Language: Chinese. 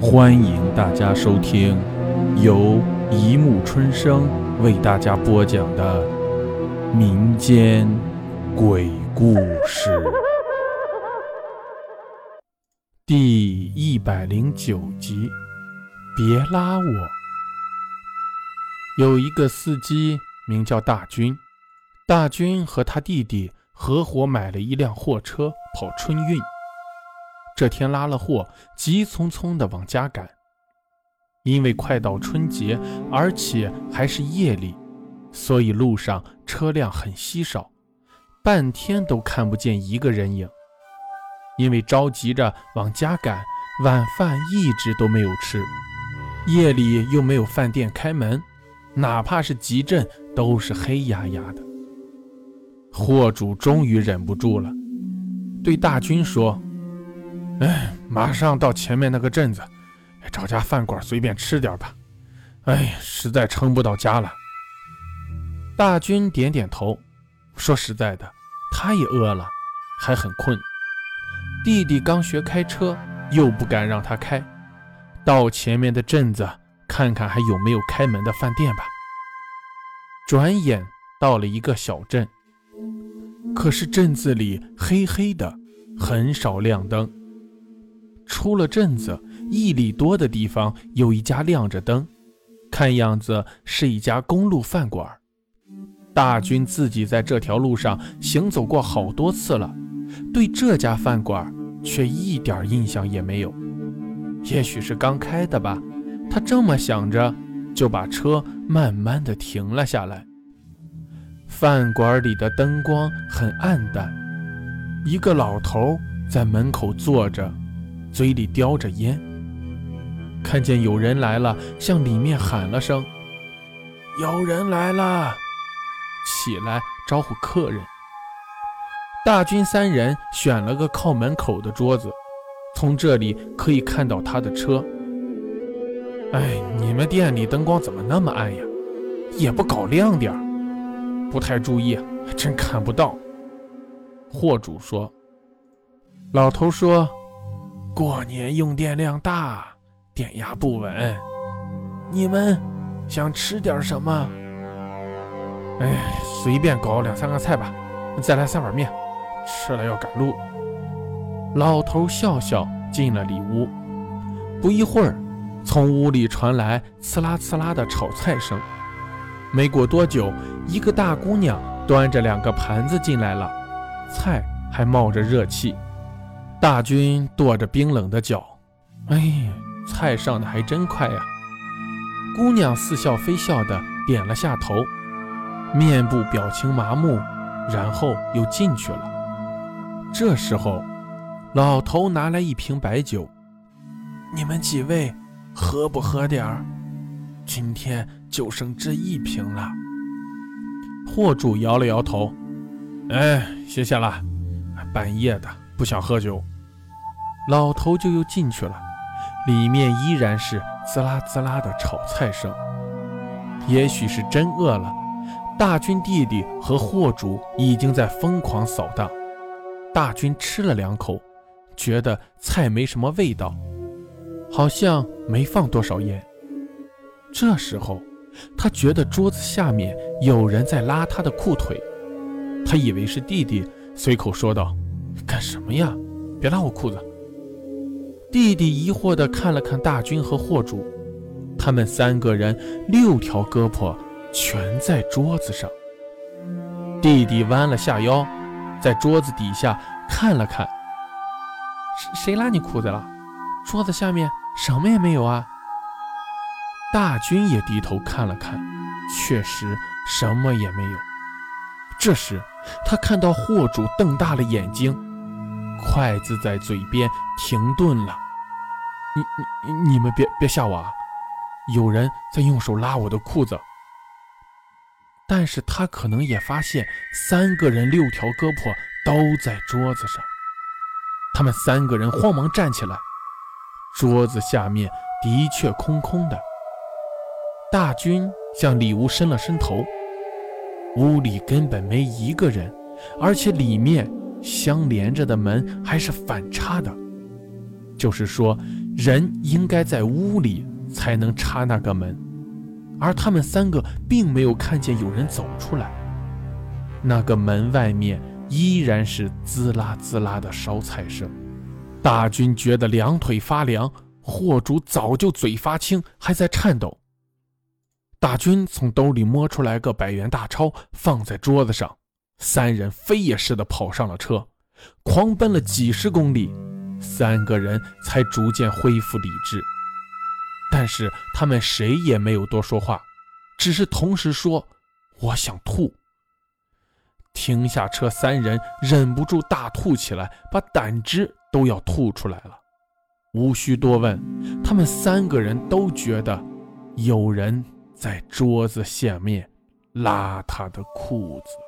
欢迎大家收听由一木春生为大家播讲的民间鬼故事第一百零九集。别拉我！有一个司机名叫大军，大军和他弟弟合伙买了一辆货车跑春运。这天拉了货，急匆匆地往家赶。因为快到春节，而且还是夜里，所以路上车辆很稀少，半天都看不见一个人影。因为着急着往家赶，晚饭一直都没有吃，夜里又没有饭店开门，哪怕是集镇都是黑压压的。货主终于忍不住了，对大军说。哎，马上到前面那个镇子，找家饭馆随便吃点吧。哎，实在撑不到家了。大军点点头，说：“实在的，他也饿了，还很困。弟弟刚学开车，又不敢让他开。到前面的镇子看看还有没有开门的饭店吧。”转眼到了一个小镇，可是镇子里黑黑的，很少亮灯。出了镇子一里多的地方，有一家亮着灯，看样子是一家公路饭馆。大军自己在这条路上行走过好多次了，对这家饭馆却一点印象也没有。也许是刚开的吧，他这么想着，就把车慢慢的停了下来。饭馆里的灯光很暗淡，一个老头在门口坐着。嘴里叼着烟，看见有人来了，向里面喊了声：“有人来了！”起来招呼客人。大军三人选了个靠门口的桌子，从这里可以看到他的车。哎，你们店里灯光怎么那么暗呀？也不搞亮点儿，不太注意，还真看不到。货主说：“老头说。”过年用电量大，电压不稳。你们想吃点什么？哎，随便搞两三个菜吧，再来三碗面，吃了要赶路。老头笑笑进了里屋。不一会儿，从屋里传来刺啦刺啦的炒菜声。没过多久，一个大姑娘端着两个盘子进来了，菜还冒着热气。大军跺着冰冷的脚，哎，菜上的还真快呀！姑娘似笑非笑的点了下头，面部表情麻木，然后又进去了。这时候，老头拿来一瓶白酒，你们几位喝不喝点儿？今天就剩这一瓶了。货主摇了摇头，哎，谢谢了，半夜的。不想喝酒，老头就又进去了，里面依然是滋啦滋啦的炒菜声。也许是真饿了，大军弟弟和货主已经在疯狂扫荡。大军吃了两口，觉得菜没什么味道，好像没放多少盐。这时候，他觉得桌子下面有人在拉他的裤腿，他以为是弟弟，随口说道。干什么呀？别拉我裤子！弟弟疑惑地看了看大军和货主，他们三个人六条胳膊全在桌子上。弟弟弯了下腰，在桌子底下看了看，谁拉你裤子了？桌子下面什么也没有啊！大军也低头看了看，确实什么也没有。这时，他看到货主瞪大了眼睛。筷子在嘴边停顿了，你你你们别别吓我啊！有人在用手拉我的裤子，但是他可能也发现三个人六条胳膊都在桌子上，他们三个人慌忙站起来，桌子下面的确空空的。大军向里屋伸了伸头，屋里根本没一个人，而且里面。相连着的门还是反插的，就是说，人应该在屋里才能插那个门，而他们三个并没有看见有人走出来。那个门外面依然是滋啦滋啦的烧菜声。大军觉得两腿发凉，货主早就嘴发青，还在颤抖。大军从兜里摸出来个百元大钞，放在桌子上。三人飞也似的跑上了车，狂奔了几十公里，三个人才逐渐恢复理智。但是他们谁也没有多说话，只是同时说：“我想吐。”停下车，三人忍不住大吐起来，把胆汁都要吐出来了。无需多问，他们三个人都觉得有人在桌子下面拉他的裤子。